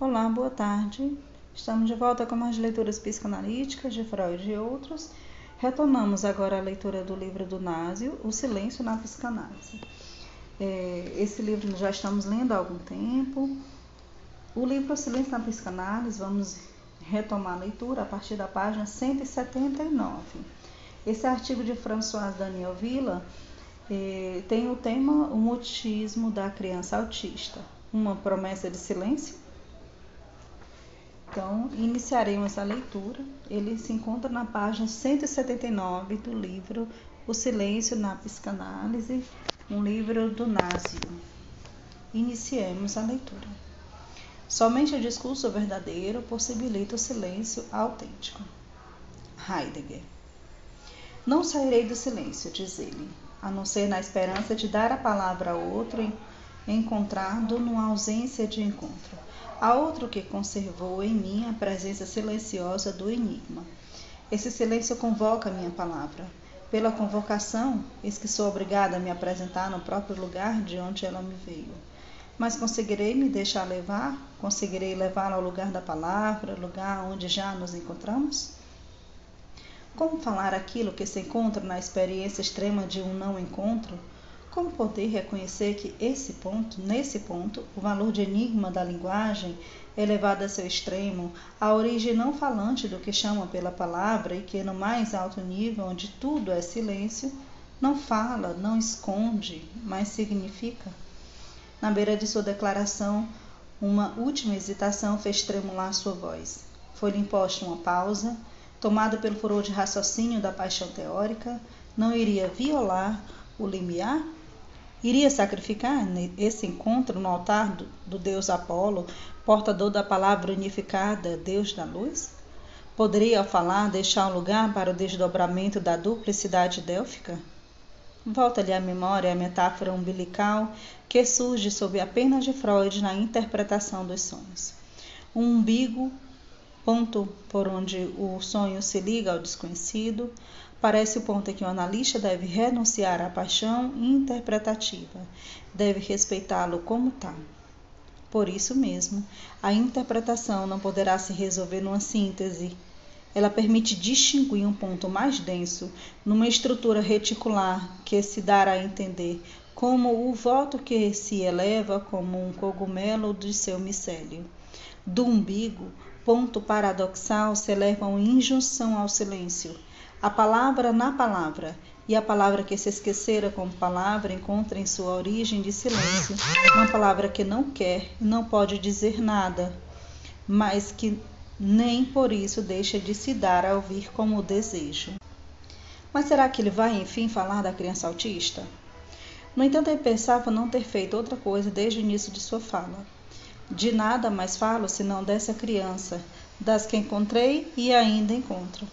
Olá, boa tarde. Estamos de volta com mais leituras psicanalíticas de Freud e outros. Retomamos agora a leitura do livro do Násio, O Silêncio na Psicanálise. É, esse livro já estamos lendo há algum tempo. O livro O Silêncio na Psicanálise, vamos retomar a leitura a partir da página 179. Esse artigo de François Daniel Villa eh, tem o tema O mutismo da criança autista, uma promessa de silêncio então, iniciaremos a leitura. Ele se encontra na página 179 do livro O Silêncio na Psicanálise, um livro do Násio. Iniciemos a leitura. Somente o discurso verdadeiro possibilita o silêncio autêntico. Heidegger. Não sairei do silêncio, diz ele, a não ser na esperança de dar a palavra a outro encontrado numa ausência de encontro Há outro que conservou em mim a presença silenciosa do enigma. Esse silêncio convoca a minha palavra. Pela convocação, eis que sou obrigada a me apresentar no próprio lugar de onde ela me veio. Mas conseguirei me deixar levar? Conseguirei levá-la ao lugar da palavra, lugar onde já nos encontramos? Como falar aquilo que se encontra na experiência extrema de um não encontro? Como poder reconhecer que esse ponto, nesse ponto, o valor de enigma da linguagem é levado a seu extremo, a origem não falante do que chama pela palavra e que no mais alto nível, onde tudo é silêncio, não fala, não esconde, mas significa? Na beira de sua declaração, uma última hesitação fez tremular sua voz. Foi-lhe imposta uma pausa, tomada pelo furor de raciocínio da paixão teórica, não iria violar o limiar Iria sacrificar esse encontro no altar do, do deus Apolo, portador da palavra unificada, Deus da luz? Poderia, ao falar, deixar um lugar para o desdobramento da duplicidade délfica? Volta-lhe à memória a metáfora umbilical que surge sob a pena de Freud na interpretação dos sonhos. Um umbigo, ponto por onde o sonho se liga ao desconhecido, Parece o ponto em que o analista deve renunciar à paixão interpretativa, deve respeitá-lo como tal. Por isso mesmo, a interpretação não poderá se resolver numa síntese. Ela permite distinguir um ponto mais denso numa estrutura reticular que se dará a entender como o voto que se eleva como um cogumelo de seu micélio. Do umbigo, ponto paradoxal se eleva uma injunção ao silêncio a palavra na palavra, e a palavra que se esquecera como palavra encontra em sua origem de silêncio, uma palavra que não quer e não pode dizer nada, mas que nem por isso deixa de se dar a ouvir como desejo. Mas será que ele vai enfim falar da criança autista? No entanto, ele pensava não ter feito outra coisa desde o início de sua fala. De nada mais falo senão dessa criança, das que encontrei e ainda encontro.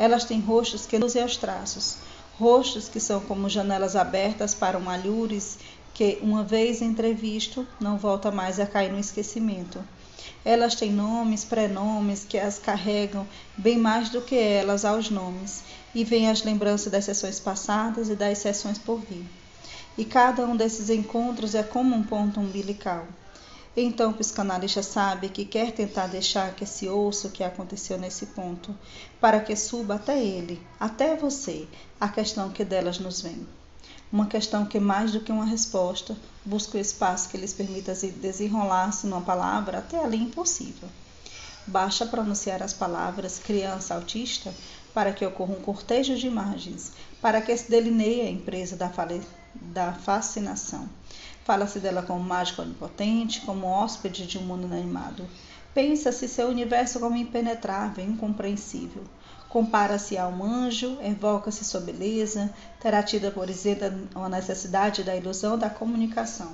Elas têm rostos que luzem aos traços, rostos que são como janelas abertas para um alhures que, uma vez entrevisto, não volta mais a cair no esquecimento. Elas têm nomes, prenomes que as carregam bem mais do que elas aos nomes, e vêm as lembranças das sessões passadas e das sessões por vir. E cada um desses encontros é como um ponto umbilical. Então o psicanalista sabe que quer tentar deixar que se ouça o que aconteceu nesse ponto, para que suba até ele, até você, a questão que delas nos vem. Uma questão que, mais do que uma resposta, busca o espaço que lhes permita desenrolar-se numa palavra até ali impossível. Basta pronunciar as palavras criança autista para que ocorra um cortejo de imagens, para que se delineie a empresa da, da fascinação Fala-se dela como mágica onipotente, como hóspede de um mundo inanimado. Pensa-se seu universo como impenetrável, incompreensível. Compara-se a um anjo, evoca-se sua beleza, terá tido por isenta a necessidade da ilusão da comunicação.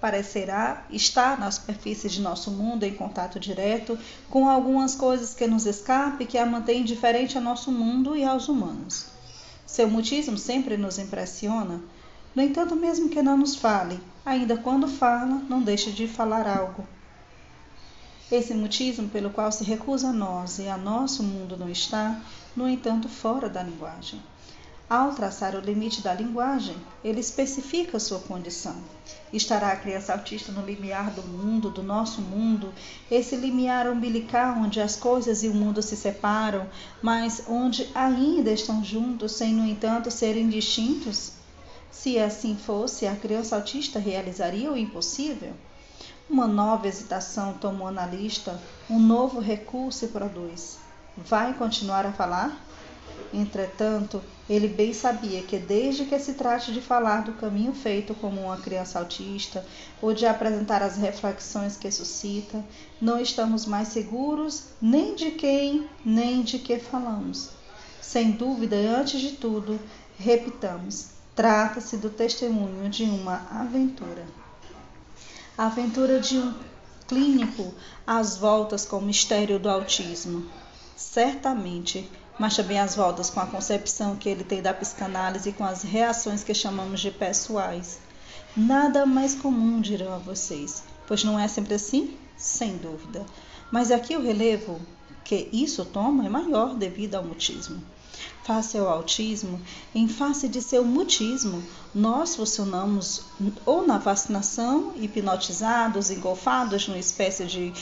Parecerá estar na superfície de nosso mundo em contato direto com algumas coisas que nos escapem e que a mantêm diferente ao nosso mundo e aos humanos. Seu mutismo sempre nos impressiona. No entanto, mesmo que não nos fale, ainda quando fala, não deixa de falar algo. Esse mutismo pelo qual se recusa a nós e a nosso mundo não está, no entanto, fora da linguagem. Ao traçar o limite da linguagem, ele especifica sua condição. Estará a criança autista no limiar do mundo, do nosso mundo, esse limiar umbilical onde as coisas e o mundo se separam, mas onde ainda estão juntos, sem, no entanto, serem distintos? Se assim fosse, a criança autista realizaria o impossível? Uma nova hesitação tomou na lista, um novo recurso se produz. Vai continuar a falar? Entretanto, ele bem sabia que, desde que se trate de falar do caminho feito como uma criança autista ou de apresentar as reflexões que suscita, não estamos mais seguros nem de quem nem de que falamos. Sem dúvida, antes de tudo, repitamos: trata-se do testemunho de uma aventura. A aventura de um clínico às voltas com o mistério do autismo. Certamente mas também as voltas com a concepção que ele tem da psicanálise e com as reações que chamamos de pessoais. Nada mais comum, dirão a vocês, pois não é sempre assim? Sem dúvida. Mas aqui eu relevo que isso toma é maior devido ao mutismo. Face ao autismo, em face de seu mutismo, nós funcionamos ou na vacinação, hipnotizados, engolfados numa espécie de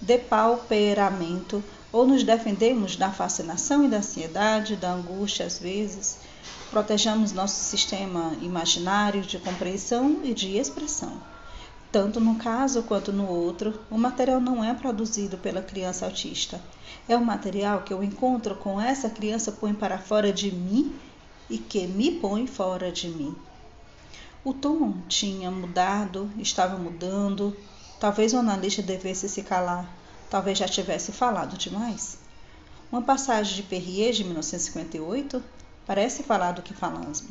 depauperamento ou nos defendemos da fascinação e da ansiedade, da angústia às vezes, protejamos nosso sistema imaginário de compreensão e de expressão. Tanto no caso quanto no outro, o material não é produzido pela criança autista. É o material que eu encontro com essa criança põe para fora de mim e que me põe fora de mim. O tom tinha mudado, estava mudando. Talvez o analista devesse se calar Talvez já tivesse falado demais. Uma passagem de Perrier de 1958 parece falar do que falamos.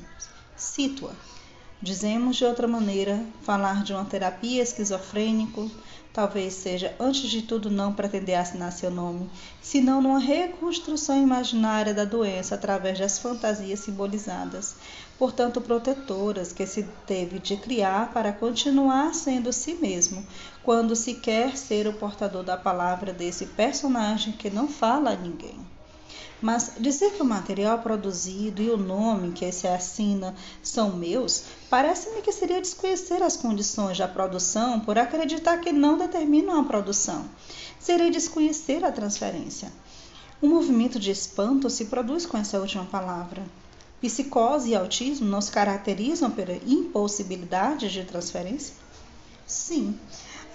Cito-a. Dizemos de outra maneira, falar de uma terapia esquizofrênico talvez seja, antes de tudo, não pretender assinar seu nome, senão numa reconstrução imaginária da doença através das fantasias simbolizadas, portanto protetoras, que se teve de criar para continuar sendo si mesmo, quando se quer ser o portador da palavra desse personagem que não fala a ninguém. Mas dizer que o material produzido e o nome que se assina são meus, parece-me que seria desconhecer as condições da produção por acreditar que não determinam a produção. Seria desconhecer a transferência. Um movimento de espanto se produz com essa última palavra. Psicose e autismo não se caracterizam pela impossibilidade de transferência? Sim,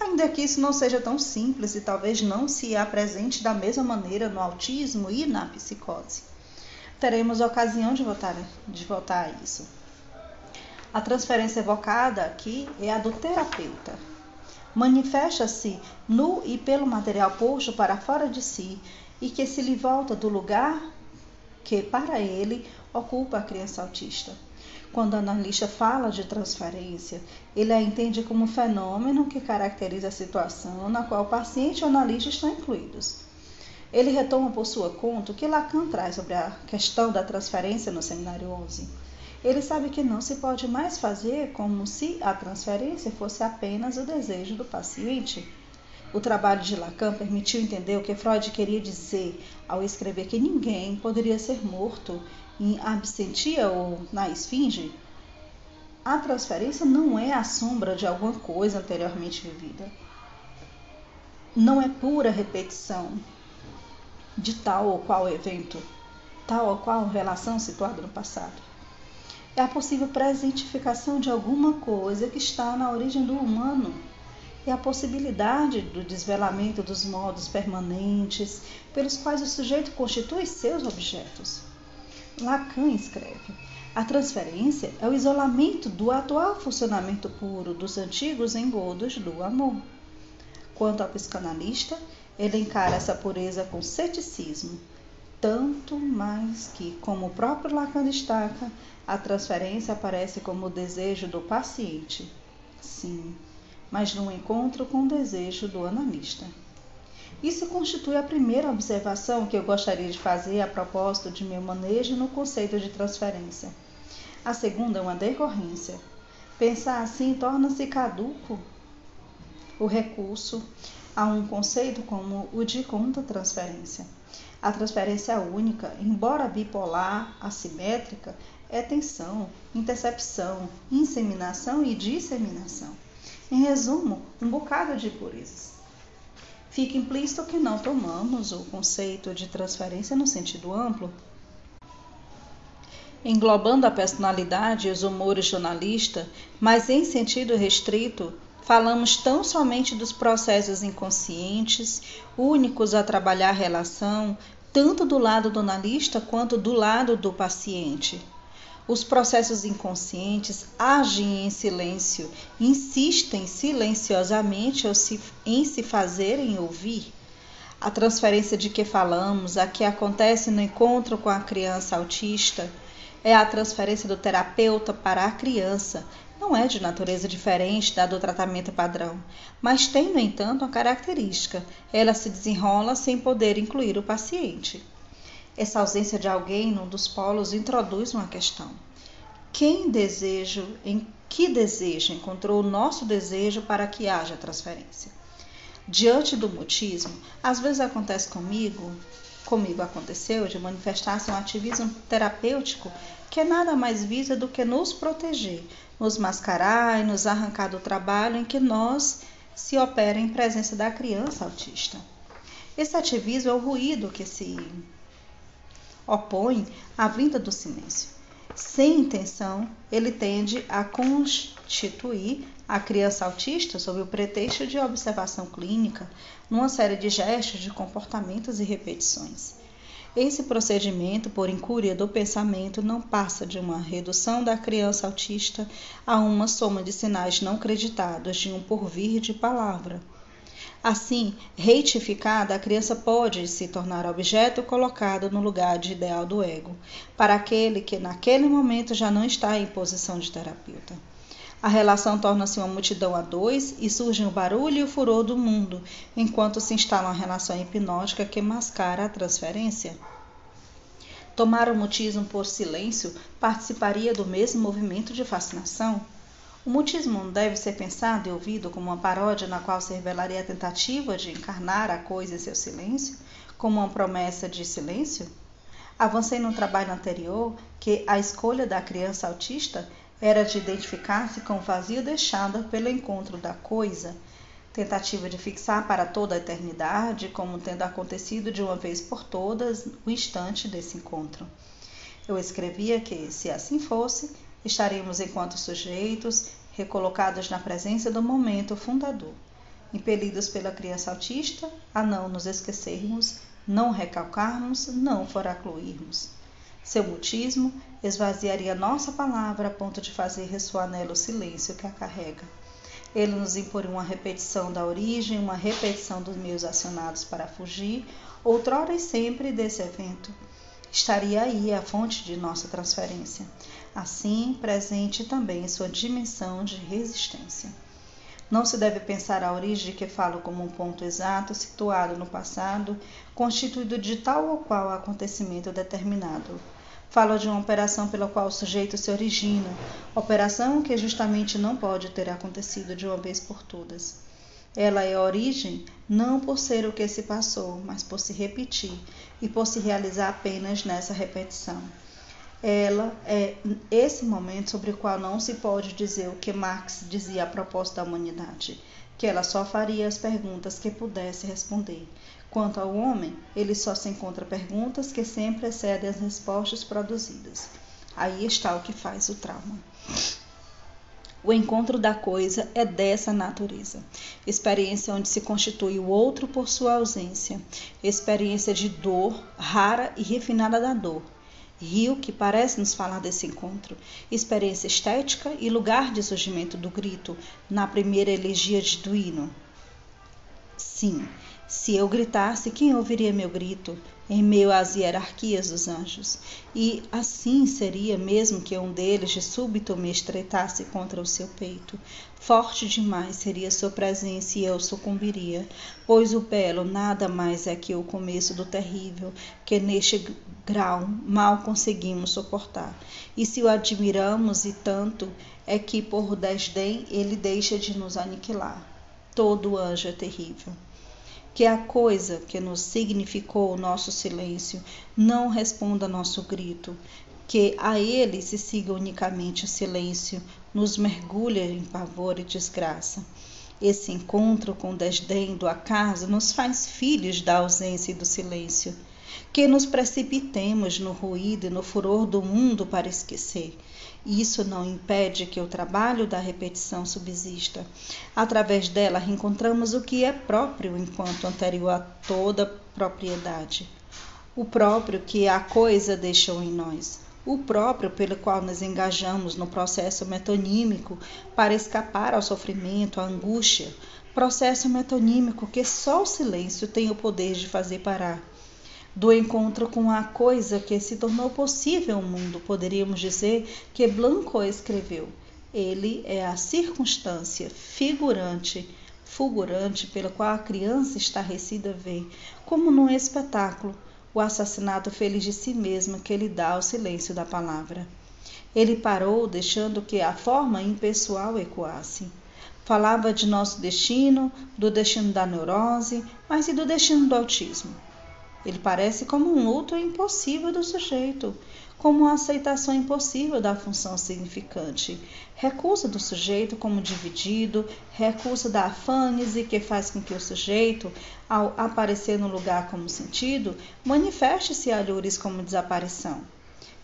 ainda que isso não seja tão simples e talvez não se apresente da mesma maneira no autismo e na psicose. Teremos ocasião de voltar, de voltar a isso. A transferência evocada aqui é a do terapeuta. Manifesta-se no e pelo material posto para fora de si e que se lhe volta do lugar que, para ele, ocupa a criança autista. Quando o analista fala de transferência, ele a entende como um fenômeno que caracteriza a situação na qual o paciente e o analista estão incluídos. Ele retoma por sua conta o que Lacan traz sobre a questão da transferência no seminário 11. Ele sabe que não se pode mais fazer como se a transferência fosse apenas o desejo do paciente. O trabalho de Lacan permitiu entender o que Freud queria dizer ao escrever que ninguém poderia ser morto em absentia ou na esfinge, a transferência não é a sombra de alguma coisa anteriormente vivida. Não é pura repetição de tal ou qual evento, tal ou qual relação situada no passado. É a possível presentificação de alguma coisa que está na origem do humano. É a possibilidade do desvelamento dos modos permanentes pelos quais o sujeito constitui seus objetos. Lacan escreve: a transferência é o isolamento do atual funcionamento puro dos antigos engodos do amor. Quanto ao psicanalista, ele encara essa pureza com ceticismo, tanto mais que, como o próprio Lacan destaca, a transferência aparece como o desejo do paciente. Sim, mas no encontro com o desejo do analista. Isso constitui a primeira observação que eu gostaria de fazer a propósito de meu manejo no conceito de transferência. A segunda é uma decorrência. Pensar assim torna-se caduco o recurso a um conceito como o de conta-transferência. A transferência única, embora bipolar, assimétrica, é tensão, intercepção, inseminação e disseminação. Em resumo, um bocado de impurezas. Fica implícito que não tomamos o conceito de transferência no sentido amplo, englobando a personalidade e os humores jornalista, mas em sentido restrito, falamos tão somente dos processos inconscientes, únicos a trabalhar a relação, tanto do lado do analista quanto do lado do paciente. Os processos inconscientes agem em silêncio, insistem silenciosamente em se fazerem ouvir. A transferência de que falamos, a que acontece no encontro com a criança autista, é a transferência do terapeuta para a criança. Não é de natureza diferente da do tratamento padrão, mas tem, no entanto, uma característica: ela se desenrola sem poder incluir o paciente. Essa ausência de alguém num dos polos introduz uma questão. Quem desejo, em que desejo encontrou o nosso desejo para que haja transferência? Diante do mutismo, às vezes acontece comigo, comigo aconteceu, de manifestar-se um ativismo terapêutico que nada mais visa do que nos proteger, nos mascarar e nos arrancar do trabalho em que nós se opera em presença da criança autista. Esse ativismo é o ruído que se opõe à vinda do silêncio. Sem intenção, ele tende a constituir a criança autista sob o pretexto de observação clínica, numa série de gestos, de comportamentos e repetições. Esse procedimento, por incúria do pensamento, não passa de uma redução da criança autista a uma soma de sinais não creditados de um porvir de palavra. Assim, reitificada, a criança pode se tornar objeto colocado no lugar de ideal do ego, para aquele que naquele momento já não está em posição de terapeuta. A relação torna-se uma multidão a dois e surge o barulho e o furor do mundo, enquanto se instala uma relação hipnótica que mascara a transferência. Tomar o mutismo por silêncio participaria do mesmo movimento de fascinação? O mutismo deve ser pensado e ouvido como uma paródia na qual se revelaria a tentativa de encarnar a coisa em seu silêncio, como uma promessa de silêncio? Avancei no trabalho anterior que a escolha da criança autista era de identificar-se com o vazio deixado pelo encontro da coisa, tentativa de fixar para toda a eternidade, como tendo acontecido de uma vez por todas o instante desse encontro. Eu escrevia que, se assim fosse, estaríamos enquanto sujeitos recolocados na presença do momento fundador, impelidos pela criança autista a não nos esquecermos, não recalcarmos, não foracluirmos. Seu mutismo esvaziaria nossa palavra a ponto de fazer ressoar nela o silêncio que a carrega. Ele nos imporia uma repetição da origem, uma repetição dos meios acionados para fugir, outrora e sempre desse evento. Estaria aí a fonte de nossa transferência, assim presente também em sua dimensão de resistência. Não se deve pensar a origem que falo como um ponto exato situado no passado, constituído de tal ou qual acontecimento determinado, fala de uma operação pela qual o sujeito se origina, operação que justamente não pode ter acontecido de uma vez por todas. Ela é a origem não por ser o que se passou, mas por se repetir e por se realizar apenas nessa repetição. Ela é esse momento sobre o qual não se pode dizer o que Marx dizia a propósito da humanidade, que ela só faria as perguntas que pudesse responder, Quanto ao homem, ele só se encontra perguntas que sempre excedem as respostas produzidas. Aí está o que faz o trauma. O encontro da coisa é dessa natureza. Experiência onde se constitui o outro por sua ausência. Experiência de dor, rara e refinada da dor. Rio que parece nos falar desse encontro. Experiência estética e lugar de surgimento do grito na primeira elegia de Duino. Sim, se eu gritasse, quem ouviria meu grito em meio às hierarquias dos anjos? E assim seria mesmo que um deles de súbito me estreitasse contra o seu peito. Forte demais seria sua presença e eu sucumbiria, pois o belo nada mais é que o começo do terrível, que neste grau mal conseguimos suportar. E se o admiramos e tanto, é que por desdém ele deixa de nos aniquilar. Todo anjo é terrível que a coisa que nos significou o nosso silêncio não responda nosso grito, que a ele se siga unicamente o silêncio, nos mergulha em pavor e desgraça. Esse encontro com o desdém do acaso nos faz filhos da ausência e do silêncio. Que nos precipitemos no ruído e no furor do mundo para esquecer. Isso não impede que o trabalho da repetição subsista. Através dela, reencontramos o que é próprio enquanto anterior a toda propriedade. O próprio que a coisa deixou em nós o próprio pelo qual nos engajamos no processo metonímico para escapar ao sofrimento, à angústia, processo metonímico que só o silêncio tem o poder de fazer parar. Do encontro com a coisa que se tornou possível o mundo, poderíamos dizer que Blanco escreveu. Ele é a circunstância figurante, fulgurante pela qual a criança estarrecida vê, como num espetáculo, o assassinato feliz de si mesma que ele dá ao silêncio da palavra. Ele parou, deixando que a forma impessoal ecoasse. Falava de nosso destino, do destino da neurose, mas e do destino do autismo? Ele parece como um luto impossível do sujeito, como uma aceitação impossível da função significante. Recusa do sujeito como dividido, recusa da afânese que faz com que o sujeito, ao aparecer no lugar como sentido, manifeste-se a lures como desaparição.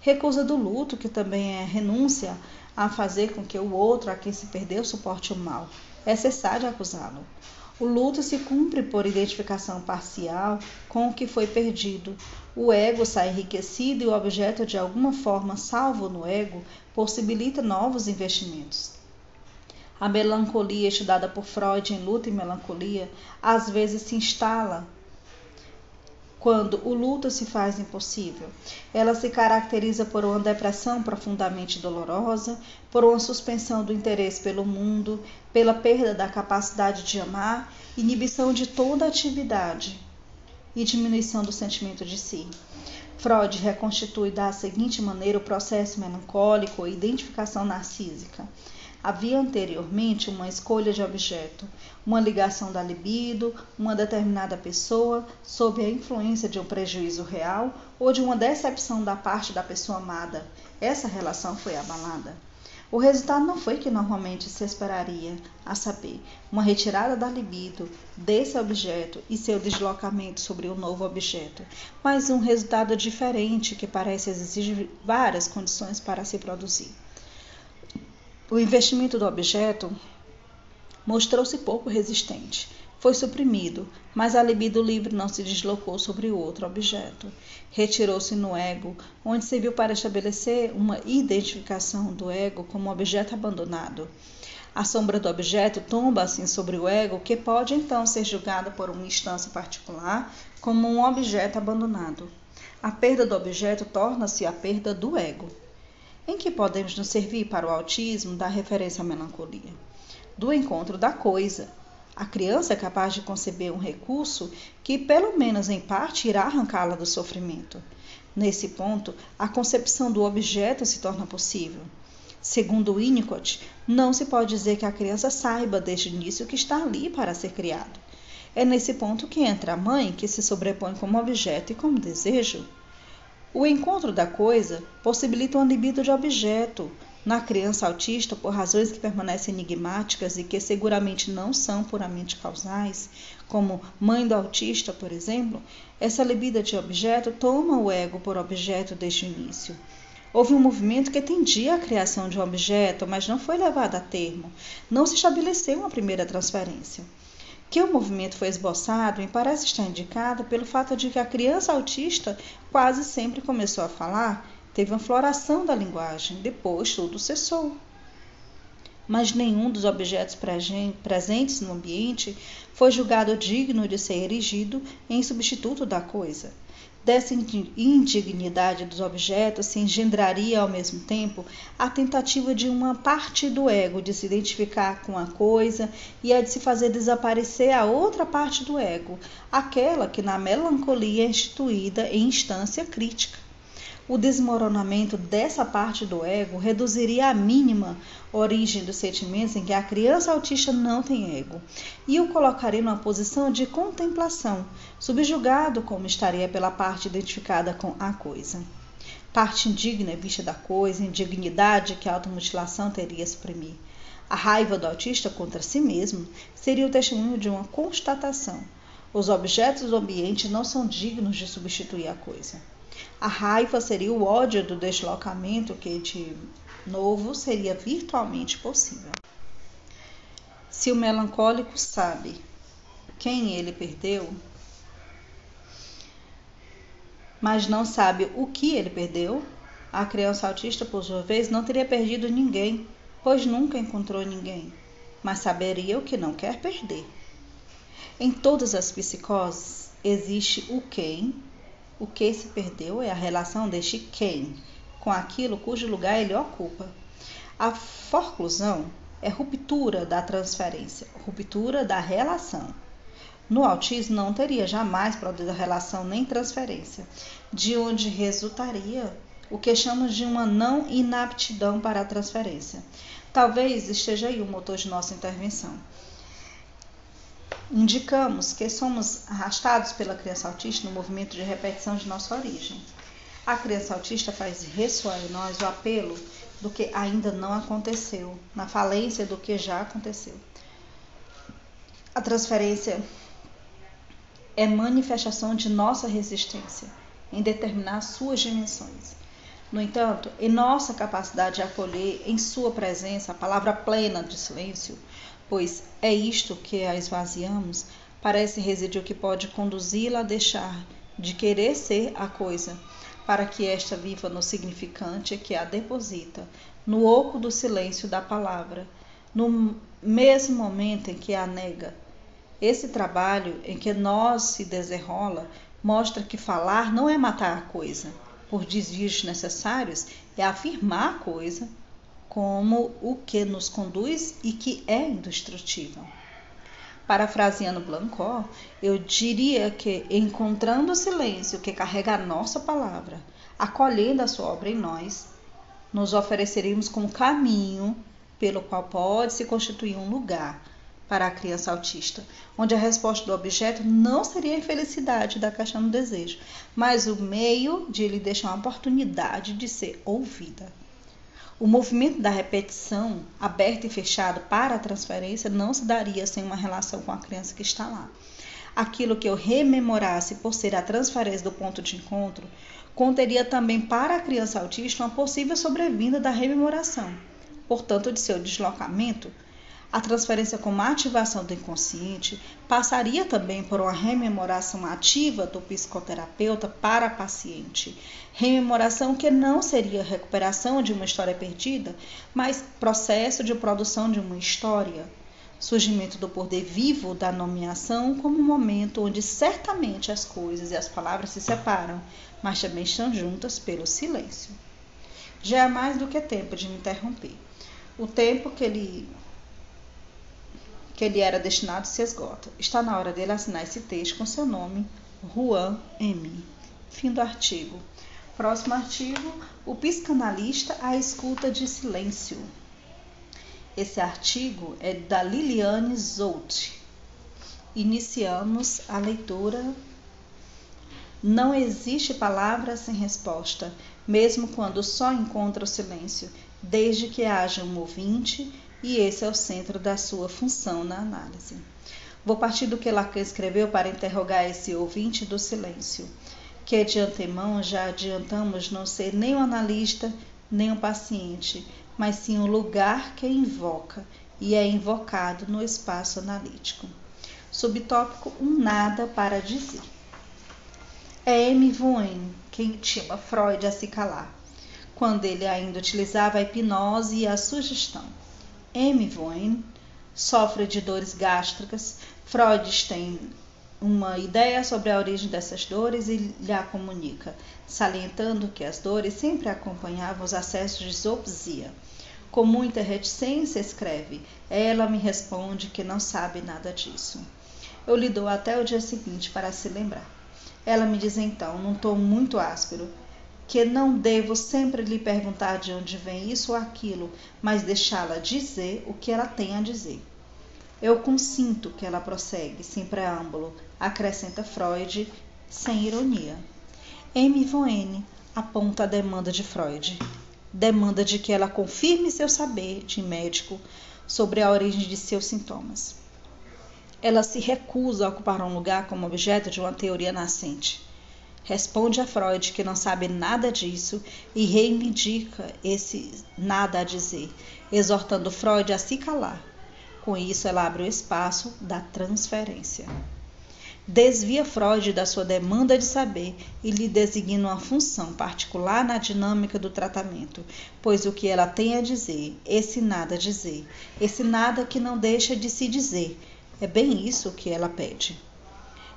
Recusa do luto, que também é renúncia a fazer com que o outro, a quem se perdeu, suporte o mal. É cessar de acusá-lo. O luto se cumpre por identificação parcial com o que foi perdido. O ego sai enriquecido e o objeto, de alguma forma salvo no ego, possibilita novos investimentos. A melancolia estudada por Freud em Luta e Melancolia às vezes se instala quando o luto se faz impossível. Ela se caracteriza por uma depressão profundamente dolorosa, por uma suspensão do interesse pelo mundo, pela perda da capacidade de amar, inibição de toda atividade e diminuição do sentimento de si. Freud reconstitui da seguinte maneira o processo melancólico e identificação narcísica. Havia anteriormente uma escolha de objeto, uma ligação da libido, uma determinada pessoa, sob a influência de um prejuízo real ou de uma decepção da parte da pessoa amada. Essa relação foi abalada. O resultado não foi que normalmente se esperaria, a saber, uma retirada da libido desse objeto e seu deslocamento sobre o um novo objeto, mas um resultado diferente que parece exigir várias condições para se produzir. O investimento do objeto mostrou-se pouco resistente. Foi suprimido, mas a libido livre não se deslocou sobre o outro objeto. Retirou-se no ego, onde serviu para estabelecer uma identificação do ego como objeto abandonado. A sombra do objeto tomba assim sobre o ego, que pode então ser julgada por uma instância particular como um objeto abandonado. A perda do objeto torna-se a perda do ego em que podemos nos servir para o autismo da referência à melancolia? Do encontro da coisa. A criança é capaz de conceber um recurso que, pelo menos em parte, irá arrancá-la do sofrimento. Nesse ponto, a concepção do objeto se torna possível. Segundo Winnicott, não se pode dizer que a criança saiba desde o início que está ali para ser criado. É nesse ponto que entra a mãe, que se sobrepõe como objeto e como desejo. O encontro da coisa possibilita uma libido de objeto na criança autista por razões que permanecem enigmáticas e que seguramente não são puramente causais, como mãe do autista, por exemplo, essa libido de objeto toma o ego por objeto desde o início. Houve um movimento que tendia à criação de um objeto, mas não foi levado a termo. Não se estabeleceu uma primeira transferência. Que o movimento foi esboçado me parece estar indicado pelo fato de que a criança autista quase sempre começou a falar, teve uma floração da linguagem, depois tudo cessou. Mas nenhum dos objetos presentes no ambiente foi julgado digno de ser erigido em substituto da coisa. Dessa indignidade dos objetos se engendraria ao mesmo tempo a tentativa de uma parte do ego de se identificar com a coisa e a de se fazer desaparecer a outra parte do ego, aquela que na melancolia é instituída em instância crítica o desmoronamento dessa parte do ego reduziria à mínima origem dos sentimentos em que a criança autista não tem ego e o colocaria numa posição de contemplação, subjugado como estaria pela parte identificada com a coisa. parte indigna vista da coisa, indignidade que a automutilação teria a exprimir. A raiva do autista contra si mesmo seria o testemunho de uma constatação. Os objetos do ambiente não são dignos de substituir a coisa. A raiva seria o ódio do deslocamento que de novo seria virtualmente possível. Se o melancólico sabe quem ele perdeu, mas não sabe o que ele perdeu, a criança autista, por sua vez, não teria perdido ninguém, pois nunca encontrou ninguém, mas saberia o que não quer perder. Em todas as psicoses existe o quem, o que se perdeu é a relação deste quem com aquilo cujo lugar ele ocupa. A forclusão é ruptura da transferência, ruptura da relação. No autismo não teria jamais produzido relação nem transferência, de onde resultaria o que chamamos de uma não inaptidão para a transferência. Talvez esteja aí o motor de nossa intervenção. Indicamos que somos arrastados pela criança autista no movimento de repetição de nossa origem. A criança autista faz ressoar em nós o apelo do que ainda não aconteceu, na falência do que já aconteceu. A transferência é manifestação de nossa resistência em determinar suas dimensões. No entanto, em nossa capacidade de acolher em Sua presença a palavra plena de silêncio, pois é isto que a esvaziamos, parece residir o que pode conduzi-la a deixar de querer ser a coisa, para que esta viva no significante que a deposita, no oco do silêncio da palavra, no mesmo momento em que a nega, esse trabalho em que nós se desenrola mostra que falar não é matar a coisa. Por desvios necessários, é afirmar a coisa como o que nos conduz e que é indestrutível. Parafraseando Blancó, eu diria que encontrando o silêncio que carrega a nossa palavra, acolhendo a sua obra em nós, nos ofereceríamos como caminho pelo qual pode se constituir um lugar para a criança autista, onde a resposta do objeto não seria a infelicidade da caixa no desejo, mas o meio de lhe deixar uma oportunidade de ser ouvida. O movimento da repetição, aberto e fechado para a transferência, não se daria sem uma relação com a criança que está lá. Aquilo que eu rememorasse por ser a transferência do ponto de encontro, conteria também para a criança autista uma possível sobrevinda da rememoração, portanto, de seu deslocamento a transferência como ativação do inconsciente passaria também por uma rememoração ativa do psicoterapeuta para a paciente. Rememoração que não seria recuperação de uma história perdida, mas processo de produção de uma história. Surgimento do poder vivo da nomeação como um momento onde certamente as coisas e as palavras se separam, mas também estão juntas pelo silêncio. Já é mais do que tempo de me interromper. O tempo que ele que ele era destinado se esgota. Está na hora dele assinar esse texto com seu nome, Juan M. Fim do artigo. Próximo artigo: O psicanalista à escuta de silêncio. Esse artigo é da Liliane Zout. Iniciamos a leitura. Não existe palavra sem resposta, mesmo quando só encontra o silêncio, desde que haja um ouvinte e esse é o centro da sua função na análise. Vou partir do que Lacan escreveu para interrogar esse ouvinte do silêncio, que de antemão já adiantamos não ser nem o um analista, nem o um paciente, mas sim o um lugar que invoca e é invocado no espaço analítico. Subtópico Um Nada para Dizer. É M. Voen quem intima Freud a se calar, quando ele ainda utilizava a hipnose e a sugestão. M. Voen sofre de dores gástricas. Freud tem uma ideia sobre a origem dessas dores e lhe a comunica, salientando que as dores sempre acompanhavam os acessos de zoopsia. Com muita reticência, escreve: Ela me responde que não sabe nada disso. Eu lhe dou até o dia seguinte para se lembrar. Ela me diz então, num tom muito áspero: que não devo sempre lhe perguntar de onde vem isso ou aquilo, mas deixá-la dizer o que ela tem a dizer. Eu consinto que ela prossegue, sem preâmbulo, acrescenta Freud, sem ironia. M. Voene, aponta a demanda de Freud. Demanda de que ela confirme seu saber de médico sobre a origem de seus sintomas. Ela se recusa a ocupar um lugar como objeto de uma teoria nascente. Responde a Freud que não sabe nada disso e reivindica esse nada a dizer, exortando Freud a se calar. Com isso, ela abre o espaço da transferência desvia Freud da sua demanda de saber e lhe designa uma função particular na dinâmica do tratamento, pois o que ela tem a dizer, esse nada a dizer, esse nada que não deixa de se dizer, é bem isso que ela pede.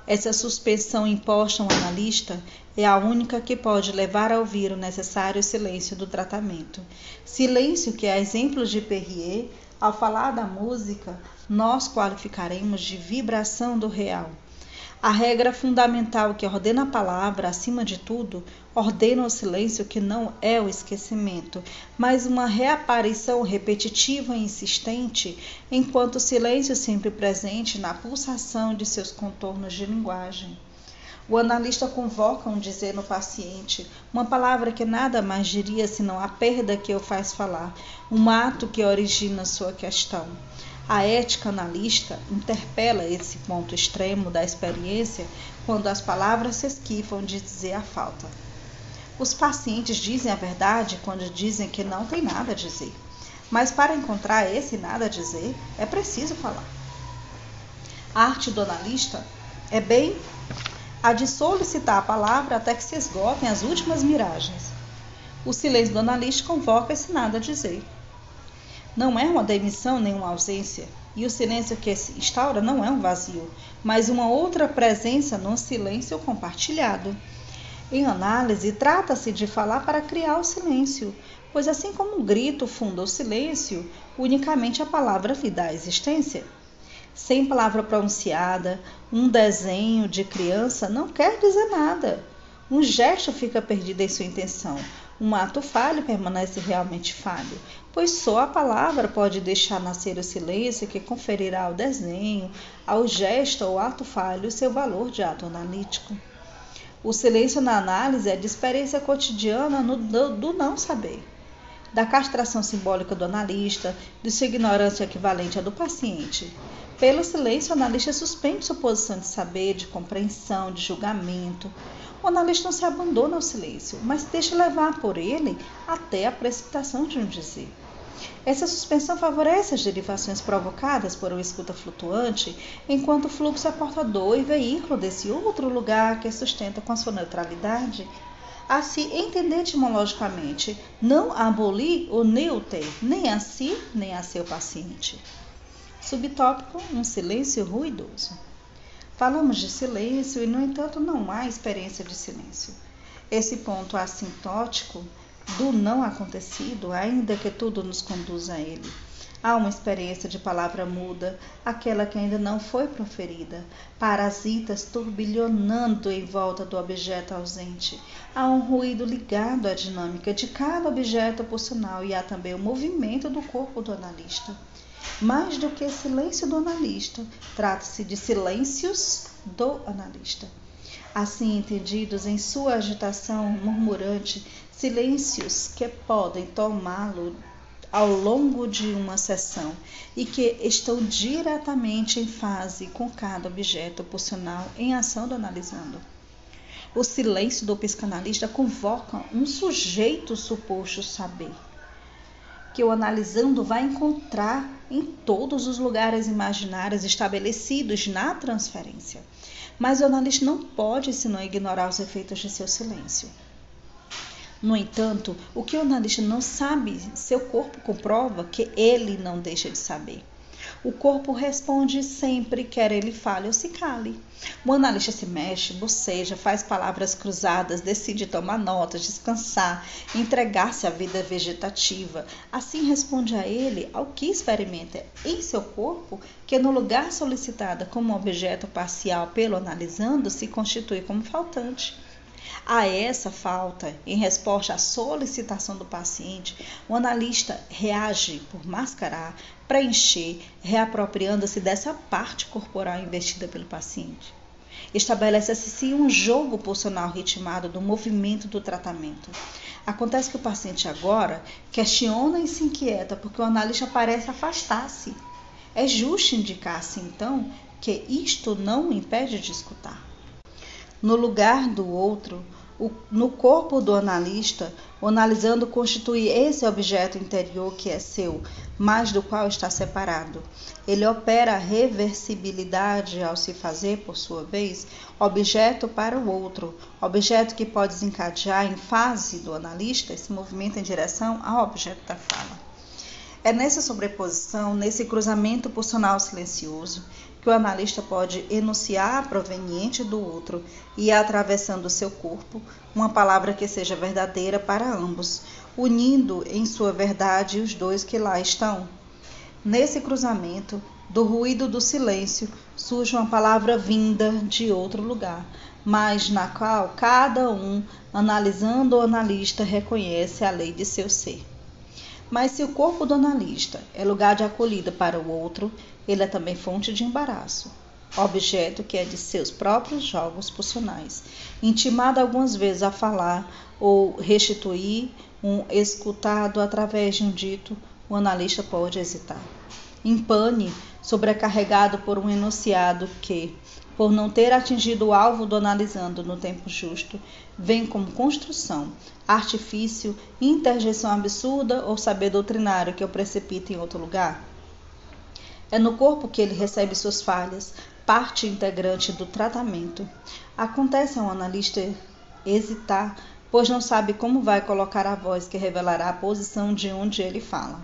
Essa suspensão imposta ao analista é a única que pode levar a ouvir o necessário silêncio do tratamento. Silêncio que, a exemplo de Perrier, ao falar da música, nós qualificaremos de vibração do real a regra fundamental que ordena a palavra, acima de tudo, ordena o silêncio que não é o esquecimento, mas uma reaparição repetitiva e insistente, enquanto o silêncio sempre presente na pulsação de seus contornos de linguagem. O analista convoca um dizer no paciente, uma palavra que nada mais diria senão a perda que o faz falar, um ato que origina sua questão. A ética analista interpela esse ponto extremo da experiência quando as palavras se esquifam de dizer a falta. Os pacientes dizem a verdade quando dizem que não tem nada a dizer, mas para encontrar esse nada a dizer é preciso falar. A arte do analista é bem a de solicitar a palavra até que se esgotem as últimas miragens. O silêncio do analista convoca esse nada a dizer. Não é uma demissão nem uma ausência, e o silêncio que se instaura não é um vazio, mas uma outra presença no silêncio compartilhado. Em análise, trata-se de falar para criar o silêncio, pois assim como um grito funda o silêncio, unicamente a palavra lhe dá existência. Sem palavra pronunciada, um desenho de criança não quer dizer nada. Um gesto fica perdido em sua intenção. Um ato falho permanece realmente falho, pois só a palavra pode deixar nascer o silêncio que conferirá ao desenho, ao gesto ou ato falho seu valor de ato analítico. O silêncio na análise é de experiência cotidiana no, do, do não saber, da castração simbólica do analista, de sua ignorância equivalente à do paciente. Pelo silêncio, o analista suspende sua posição de saber, de compreensão, de julgamento. O analista não se abandona ao silêncio, mas deixa levar por ele até a precipitação de um dizer. Essa suspensão favorece as derivações provocadas por uma escuta flutuante, enquanto o fluxo é portador e veículo desse outro lugar que sustenta com a sua neutralidade. A se entender etimologicamente, não abolir o neuter, nem a si, nem a seu paciente. Subtópico: um silêncio ruidoso. Falamos de silêncio e, no entanto, não há experiência de silêncio. Esse ponto assintótico do não acontecido, ainda que tudo nos conduza a ele. Há uma experiência de palavra muda, aquela que ainda não foi proferida, parasitas turbilhonando em volta do objeto ausente. Há um ruído ligado à dinâmica de cada objeto pulsional e há também o movimento do corpo do analista. Mais do que silêncio do analista, trata-se de silêncios do analista assim entendidos em sua agitação murmurante, silêncios que podem tomá-lo ao longo de uma sessão e que estão diretamente em fase com cada objeto pulsional em ação do analisando. O silêncio do psicanalista convoca um sujeito suposto saber, que o analisando vai encontrar em todos os lugares imaginários estabelecidos na transferência. Mas o analista não pode senão ignorar os efeitos de seu silêncio. No entanto, o que o analista não sabe, seu corpo comprova que ele não deixa de saber. O corpo responde sempre, quer ele fale ou se cale. O analista se mexe, boceja, faz palavras cruzadas, decide tomar notas, descansar, entregar-se à vida vegetativa. Assim responde a ele ao que experimenta em seu corpo, que no lugar solicitada como objeto parcial pelo analisando se constitui como faltante. A essa falta, em resposta à solicitação do paciente, o analista reage por mascarar, preencher, reapropriando-se dessa parte corporal investida pelo paciente. Estabelece-se um jogo pulsional ritmado do movimento do tratamento. Acontece que o paciente agora questiona e se inquieta porque o analista parece afastar-se. É justo indicar-se, então, que isto não impede de escutar. No lugar do outro, no corpo do analista, o analisando constitui esse objeto interior que é seu, mas do qual está separado. Ele opera a reversibilidade ao se fazer, por sua vez, objeto para o outro, objeto que pode desencadear em fase do analista esse movimento em direção ao objeto da fala. É nessa sobreposição, nesse cruzamento pulsional silencioso, que o analista pode enunciar proveniente do outro e atravessando seu corpo uma palavra que seja verdadeira para ambos, unindo em sua verdade os dois que lá estão. Nesse cruzamento, do ruído do silêncio, surge uma palavra vinda de outro lugar, mas na qual cada um, analisando o analista, reconhece a lei de seu ser. Mas se o corpo do analista é lugar de acolhida para o outro, ele é também fonte de embaraço, objeto que é de seus próprios jogos pulsionais, intimado algumas vezes a falar ou restituir um escutado através de um dito, o analista pode hesitar. Impane, sobrecarregado por um enunciado que, por não ter atingido o alvo do analisando no tempo justo, vem como construção, artifício, interjeição absurda ou saber doutrinário que o precipita em outro lugar? É no corpo que ele recebe suas falhas, parte integrante do tratamento. Acontece ao analista hesitar, pois não sabe como vai colocar a voz que revelará a posição de onde ele fala.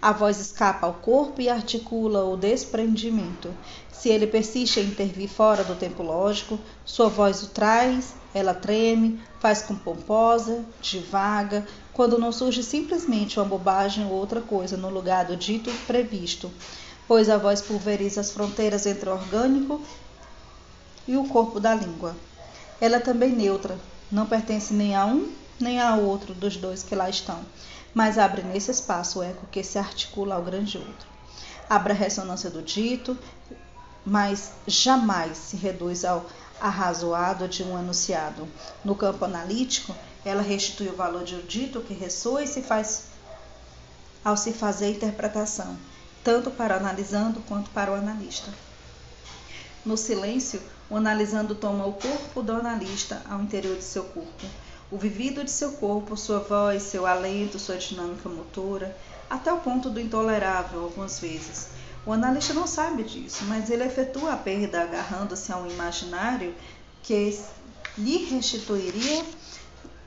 A voz escapa ao corpo e articula o desprendimento. Se ele persiste em intervir fora do tempo lógico, sua voz o traz, ela treme, faz com pomposa, devaga, quando não surge simplesmente uma bobagem ou outra coisa no lugar do dito previsto, pois a voz pulveriza as fronteiras entre o orgânico e o corpo da língua. Ela é também neutra, não pertence nem a um nem a outro dos dois que lá estão mas abre nesse espaço o eco que se articula ao grande outro. Abre a ressonância do dito, mas jamais se reduz ao arrazoado de um enunciado. No campo analítico, ela restitui o valor de um dito que ressoa e se faz ao se fazer interpretação, tanto para o analisando quanto para o analista. No silêncio, o analisando toma o corpo do analista ao interior de seu corpo, o vivido de seu corpo, sua voz, seu alento, sua dinâmica motora, até o ponto do intolerável algumas vezes. O analista não sabe disso, mas ele efetua a perda agarrando-se a um imaginário que lhe restituiria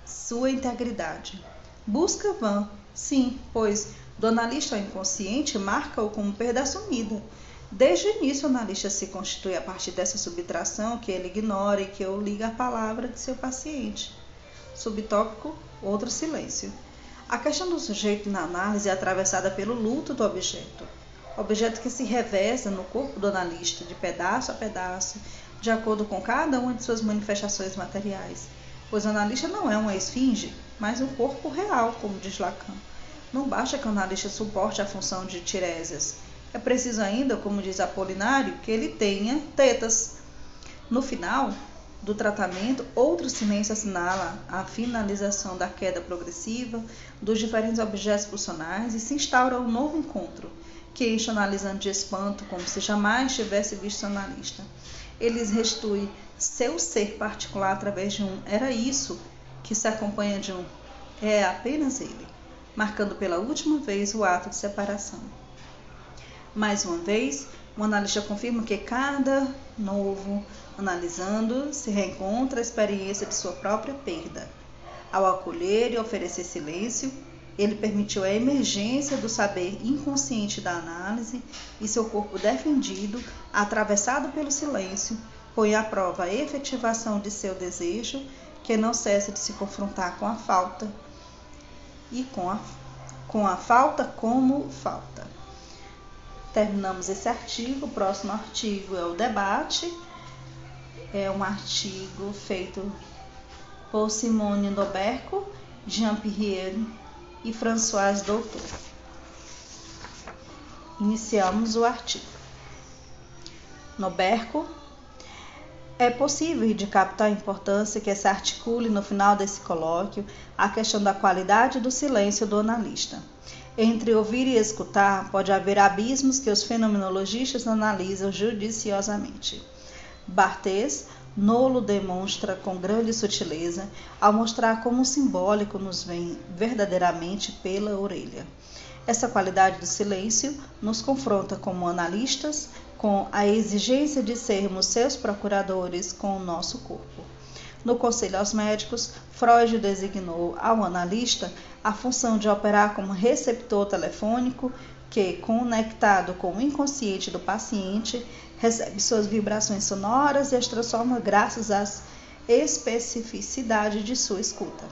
sua integridade. Busca vã, sim, pois do analista ao inconsciente marca-o como perda assumida. Desde o início, o analista se constitui a partir dessa subtração que ele ignora e que o liga à palavra de seu paciente. Subtópico: outro silêncio. A questão do sujeito na análise é atravessada pelo luto do objeto. Objeto que se reveza no corpo do analista, de pedaço a pedaço, de acordo com cada uma de suas manifestações materiais. Pois o analista não é uma esfinge, mas um corpo real, como diz Lacan. Não basta que o analista suporte a função de Tiresias. É preciso ainda, como diz Apolinário, que ele tenha tetas. No final, do tratamento, outro silêncio assinala a finalização da queda progressiva dos diferentes objetos pulsionais e se instaura um novo encontro, que enche analisando de espanto, como se jamais tivesse visto o analista. Eles restitui seu ser particular através de um era isso que se acompanha de um é apenas ele, marcando pela última vez o ato de separação. Mais uma vez, o analista confirma que cada novo analisando, se reencontra a experiência de sua própria perda. Ao acolher e oferecer silêncio, ele permitiu a emergência do saber inconsciente da análise e seu corpo defendido, atravessado pelo silêncio, põe à prova a efetivação de seu desejo, que não cessa de se confrontar com a falta e com a, com a falta como falta. Terminamos esse artigo. O próximo artigo é o debate é um artigo feito por Simone Noberco, Jean-Pierre e François Doutor. Iniciamos o artigo. Noberco É possível de captar a importância que se articule no final desse colóquio a questão da qualidade do silêncio do analista. Entre ouvir e escutar, pode haver abismos que os fenomenologistas analisam judiciosamente. Barthes Nolo demonstra com grande sutileza ao mostrar como o simbólico nos vem verdadeiramente pela orelha. Essa qualidade do silêncio nos confronta como analistas com a exigência de sermos seus procuradores com o nosso corpo. No Conselho aos Médicos, Freud designou ao analista a função de operar como receptor telefônico que, conectado com o inconsciente do paciente, recebe suas vibrações sonoras e as transforma graças às especificidade de sua escuta.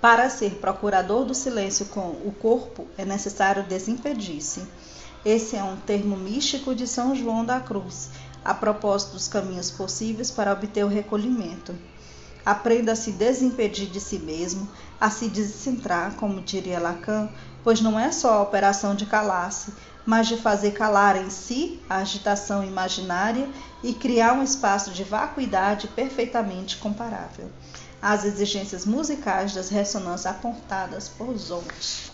Para ser procurador do silêncio com o corpo, é necessário desimpedir-se esse é um termo místico de São João da Cruz, a propósito dos caminhos possíveis para obter o recolhimento. Aprenda a se desimpedir de si mesmo, a se descentrar, como diria Lacan, pois não é só a operação de calar-se, mas de fazer calar em si a agitação imaginária e criar um espaço de vacuidade perfeitamente comparável às exigências musicais das ressonâncias apontadas por Zolt.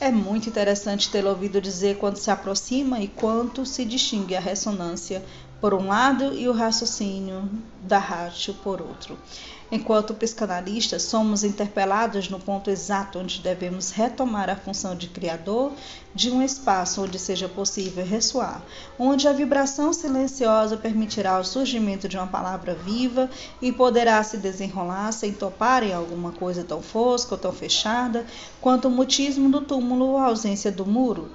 É muito interessante tê-lo ouvido dizer quando se aproxima e quanto se distingue a ressonância por um lado e o raciocínio da ratio por outro. Enquanto psicanalistas, somos interpelados no ponto exato onde devemos retomar a função de criador de um espaço onde seja possível ressoar, onde a vibração silenciosa permitirá o surgimento de uma palavra viva e poderá se desenrolar sem topar em alguma coisa tão fosca ou tão fechada quanto o mutismo do túmulo ou a ausência do muro.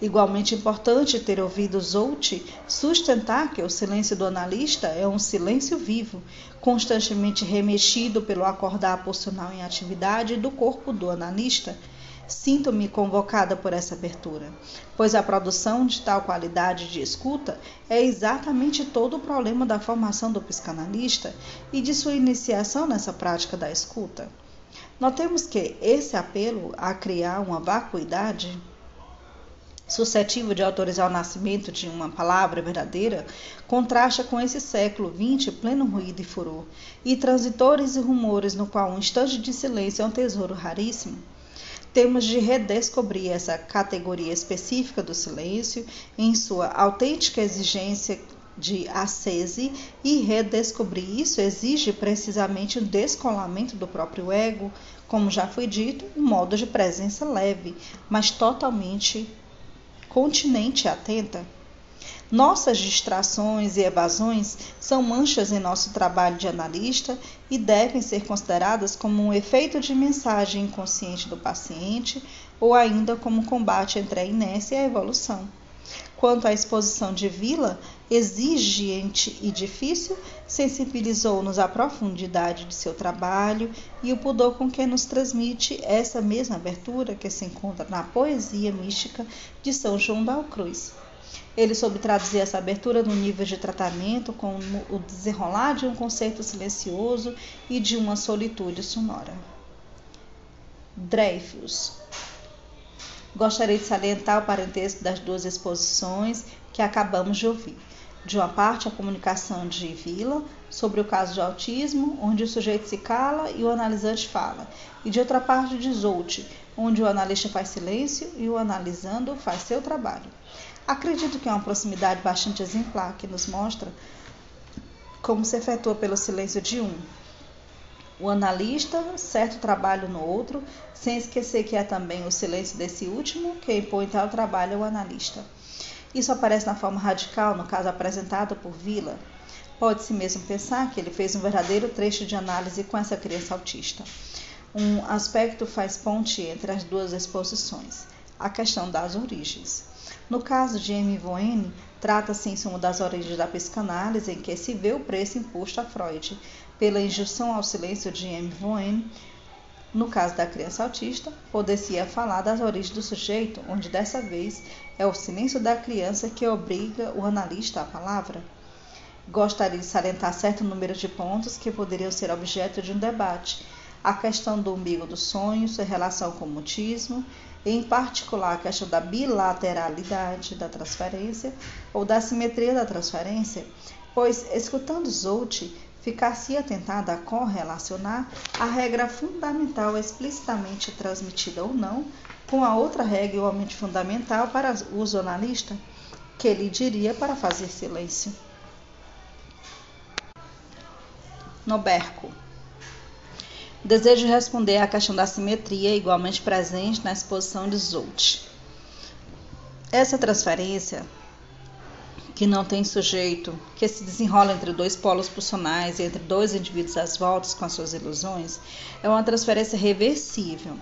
Igualmente importante ter ouvido Zolt sustentar que o silêncio do analista é um silêncio vivo, constantemente remexido pelo acordar pulsional em atividade do corpo do analista. Sinto-me convocada por essa abertura, pois a produção de tal qualidade de escuta é exatamente todo o problema da formação do psicanalista e de sua iniciação nessa prática da escuta. Notemos que esse apelo a criar uma vacuidade suscetível de autorizar o nascimento de uma palavra verdadeira, contrasta com esse século XX pleno ruído e furor, e transitores e rumores no qual um instante de silêncio é um tesouro raríssimo. Temos de redescobrir essa categoria específica do silêncio em sua autêntica exigência de ascese e redescobrir isso exige precisamente o descolamento do próprio ego, como já foi dito, um modo de presença leve, mas totalmente continente atenta? Nossas distrações e evasões são manchas em nosso trabalho de analista e devem ser consideradas como um efeito de mensagem inconsciente do paciente ou ainda como combate entre a inércia e a evolução. Quanto à exposição de Vila, exigente e difícil, sensibilizou-nos à profundidade de seu trabalho e o pudor com que nos transmite essa mesma abertura que se encontra na poesia mística de São João da Cruz. Ele soube traduzir essa abertura no nível de tratamento com o desenrolar de um conceito silencioso e de uma solitude sonora. Dreyfus Gostaria de salientar o parentesco das duas exposições que acabamos de ouvir. De uma parte, a comunicação de Vila sobre o caso de autismo, onde o sujeito se cala e o analisante fala, e de outra parte, de Zolt, onde o analista faz silêncio e o analisando faz seu trabalho. Acredito que é uma proximidade bastante exemplar que nos mostra como se efetua pelo silêncio de um, o analista, certo trabalho no outro, sem esquecer que é também o silêncio desse último que impõe tal trabalho ao analista. Isso aparece na forma radical, no caso apresentado por Villa. Pode-se mesmo pensar que ele fez um verdadeiro trecho de análise com essa criança autista. Um aspecto faz ponte entre as duas exposições, a questão das origens. No caso de M. Voene, trata-se em suma das origens da psicanálise, em que se vê o preço imposto a Freud, pela injunção ao silêncio de M. Voen, no caso da criança autista, poder-se falar das origens do sujeito, onde dessa vez é o silêncio da criança que obriga o analista à palavra. Gostaria de salientar certo número de pontos que poderiam ser objeto de um debate. A questão do umbigo do sonho, sua relação com o mutismo, em particular a questão da bilateralidade da transferência ou da simetria da transferência, pois, escutando Zout, ficar-se-ia tentada a correlacionar a regra fundamental explicitamente transmitida ou não com a outra regra igualmente fundamental para o jornalista, que ele diria para fazer silêncio. Noberco. Desejo responder à questão da simetria igualmente presente na exposição de Zout. Essa transferência, que não tem sujeito, que se desenrola entre dois polos pulsionais e entre dois indivíduos às voltas com as suas ilusões, é uma transferência reversível.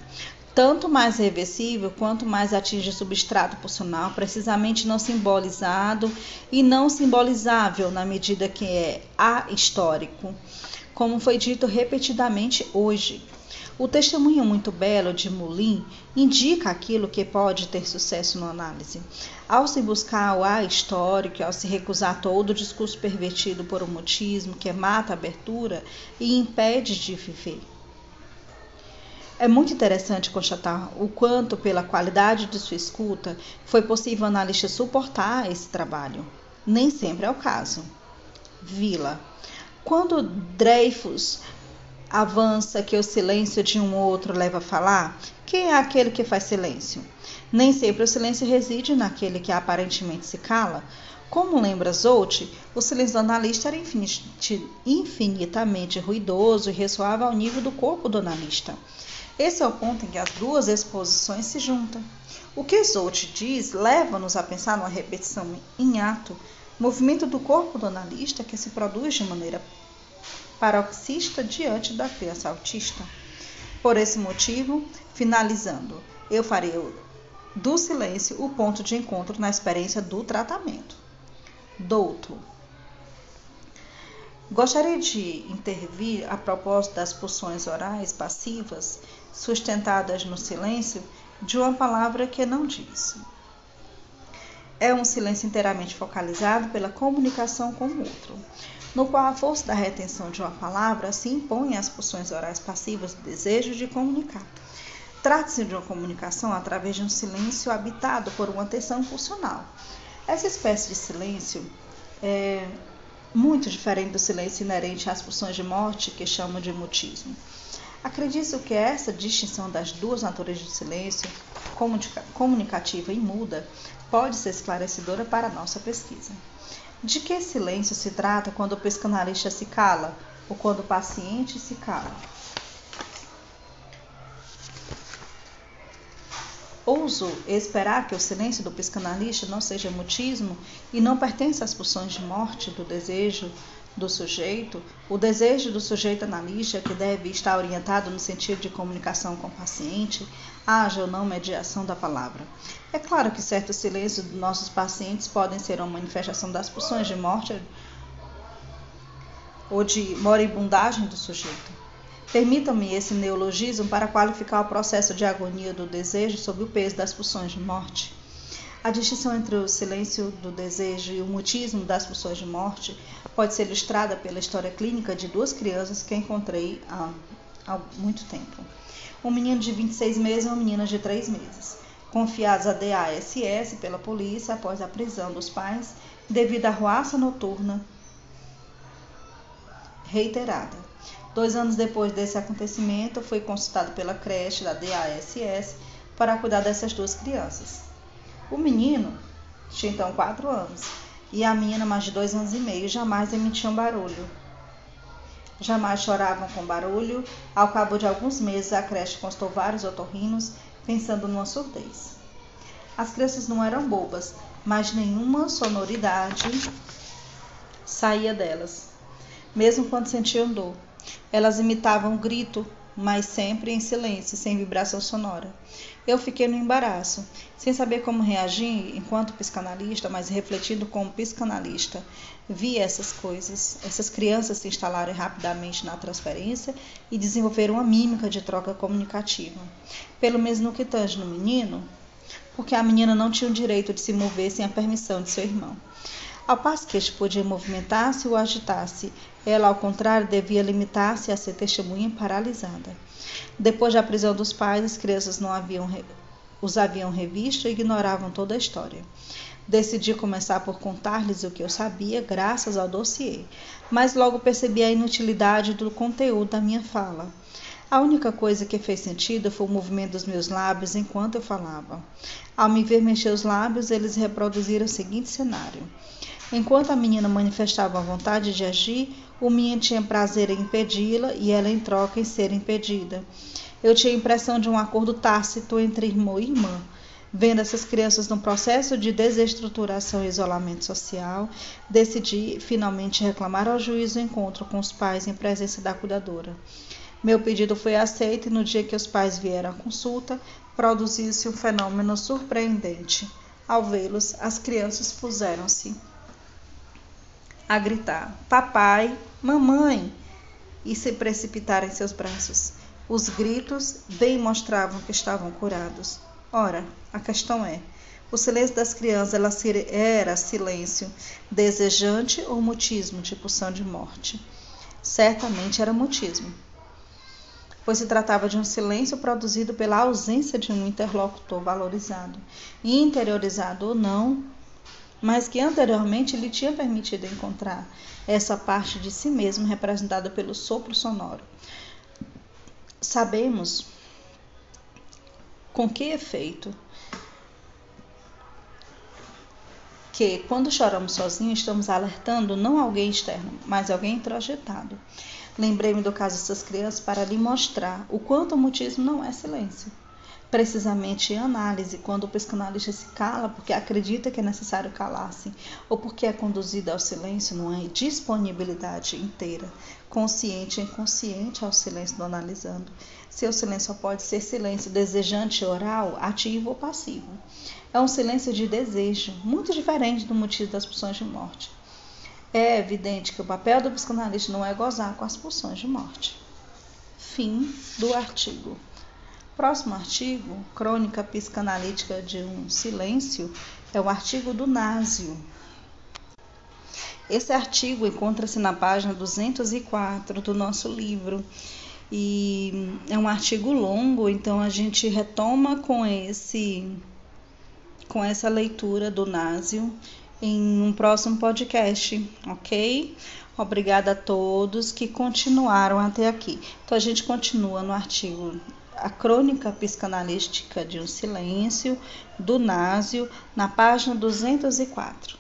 Tanto mais reversível quanto mais atinge o substrato pulsional, precisamente não simbolizado e não simbolizável na medida que é ahistórico, como foi dito repetidamente hoje. O testemunho muito belo de Moulin indica aquilo que pode ter sucesso na análise. Ao se buscar o A histórico, ao se recusar todo o discurso pervertido por um mutismo que mata a abertura e impede de viver. É muito interessante constatar o quanto, pela qualidade de sua escuta, foi possível o analista suportar esse trabalho. Nem sempre é o caso. Vila. Quando Dreyfus avança que o silêncio de um outro leva a falar, quem é aquele que faz silêncio? Nem sempre o silêncio reside naquele que aparentemente se cala. Como lembra Zolt, o silêncio do analista era infinitamente ruidoso e ressoava ao nível do corpo do analista. Esse é o ponto em que as duas exposições se juntam. O que Zolt diz leva-nos a pensar numa repetição em ato, movimento do corpo do analista que se produz de maneira paroxista diante da criança autista. Por esse motivo, finalizando, eu farei do silêncio o ponto de encontro na experiência do tratamento. Douto. Gostaria de intervir a propósito das pulsões orais passivas sustentadas no silêncio de uma palavra que não diz. É um silêncio inteiramente focalizado pela comunicação com o outro no qual a força da retenção de uma palavra se impõe às pulsões orais passivas do desejo de comunicar. Trata-se de uma comunicação através de um silêncio habitado por uma tensão pulsional. Essa espécie de silêncio é muito diferente do silêncio inerente às pulsões de morte que chamam de mutismo. Acredito que essa distinção das duas naturezas de silêncio, comunicativa e muda, pode ser esclarecedora para a nossa pesquisa. De que silêncio se trata quando o psicanalista se cala ou quando o paciente se cala? Ouso esperar que o silêncio do psicanalista não seja mutismo e não pertença às pulsões de morte do desejo do sujeito, o desejo do sujeito analista, que deve estar orientado no sentido de comunicação com o paciente, haja ou não mediação da palavra. É claro que certos silêncios dos nossos pacientes podem ser uma manifestação das pulsões de morte ou de moribundagem do sujeito. Permitam-me esse neologismo para qualificar o processo de agonia do desejo sob o peso das pulsões de morte. A distinção entre o silêncio do desejo e o mutismo das pulsões de morte pode ser ilustrada pela história clínica de duas crianças que encontrei há, há muito tempo um menino de 26 meses e uma menina de 3 meses, confiados à DASS pela polícia após a prisão dos pais devido à ruaça noturna reiterada. Dois anos depois desse acontecimento, foi consultado pela creche da DASS para cuidar dessas duas crianças. O menino tinha então 4 anos e a menina mais de dois anos e meio jamais emitiam barulho Jamais choravam com barulho. Ao cabo de alguns meses, a creche constou vários otorrinos, pensando numa surdez. As crianças não eram bobas, mas nenhuma sonoridade saía delas, mesmo quando sentiam dor. Elas imitavam um grito, mas sempre em silêncio, sem vibração sonora. Eu fiquei no embaraço, sem saber como reagir enquanto psicanalista, mas refletindo como psicanalista. Vi essas coisas. Essas crianças se instalaram rapidamente na transferência e desenvolveram uma mímica de troca comunicativa. Pelo menos no que tange no menino, porque a menina não tinha o direito de se mover sem a permissão de seu irmão. Ao passo que este podia movimentar-se ou agitar-se, ela, ao contrário, devia limitar-se a ser testemunha paralisada. Depois da prisão dos pais, as crianças não haviam os haviam revisto e ignoravam toda a história. Decidi começar por contar-lhes o que eu sabia, graças ao dossiê, mas logo percebi a inutilidade do conteúdo da minha fala. A única coisa que fez sentido foi o movimento dos meus lábios enquanto eu falava. Ao me ver mexer os lábios, eles reproduziram o seguinte cenário. Enquanto a menina manifestava vontade de agir, o menino tinha prazer em impedi-la e ela em troca em ser impedida. Eu tinha a impressão de um acordo tácito entre irmão e irmã. Vendo essas crianças no processo de desestruturação e isolamento social, decidi finalmente reclamar ao juiz o encontro com os pais em presença da cuidadora. Meu pedido foi aceito e no dia que os pais vieram à consulta, produziu-se um fenômeno surpreendente. Ao vê-los, as crianças puseram-se a gritar: Papai, mamãe! e se precipitaram em seus braços. Os gritos bem mostravam que estavam curados. Ora, a questão é: o silêncio das crianças era silêncio desejante ou mutismo de pulsão de morte? Certamente era mutismo, pois se tratava de um silêncio produzido pela ausência de um interlocutor valorizado, interiorizado ou não, mas que anteriormente lhe tinha permitido encontrar essa parte de si mesmo representada pelo sopro sonoro. Sabemos com que efeito que quando choramos sozinhos estamos alertando não alguém externo, mas alguém introjetado. Lembrei-me do caso dessas crianças para lhe mostrar o quanto o mutismo não é silêncio precisamente análise, quando o psicanalista se cala porque acredita que é necessário calar-se, ou porque é conduzido ao silêncio, não é disponibilidade inteira, consciente e inconsciente ao silêncio do analisando. Seu silêncio pode ser silêncio desejante oral, ativo ou passivo. É um silêncio de desejo, muito diferente do motivo das pulsões de morte. É evidente que o papel do psicanalista não é gozar com as pulsões de morte. Fim do artigo. Próximo artigo, Crônica Psicanalítica de um Silêncio, é o artigo do Násio. Esse artigo encontra-se na página 204 do nosso livro e é um artigo longo, então a gente retoma com esse com essa leitura do Násio em um próximo podcast, ok? Obrigada a todos que continuaram até aqui. Então a gente continua no artigo a crônica psicanalística de um silêncio, do Násio, na página 204.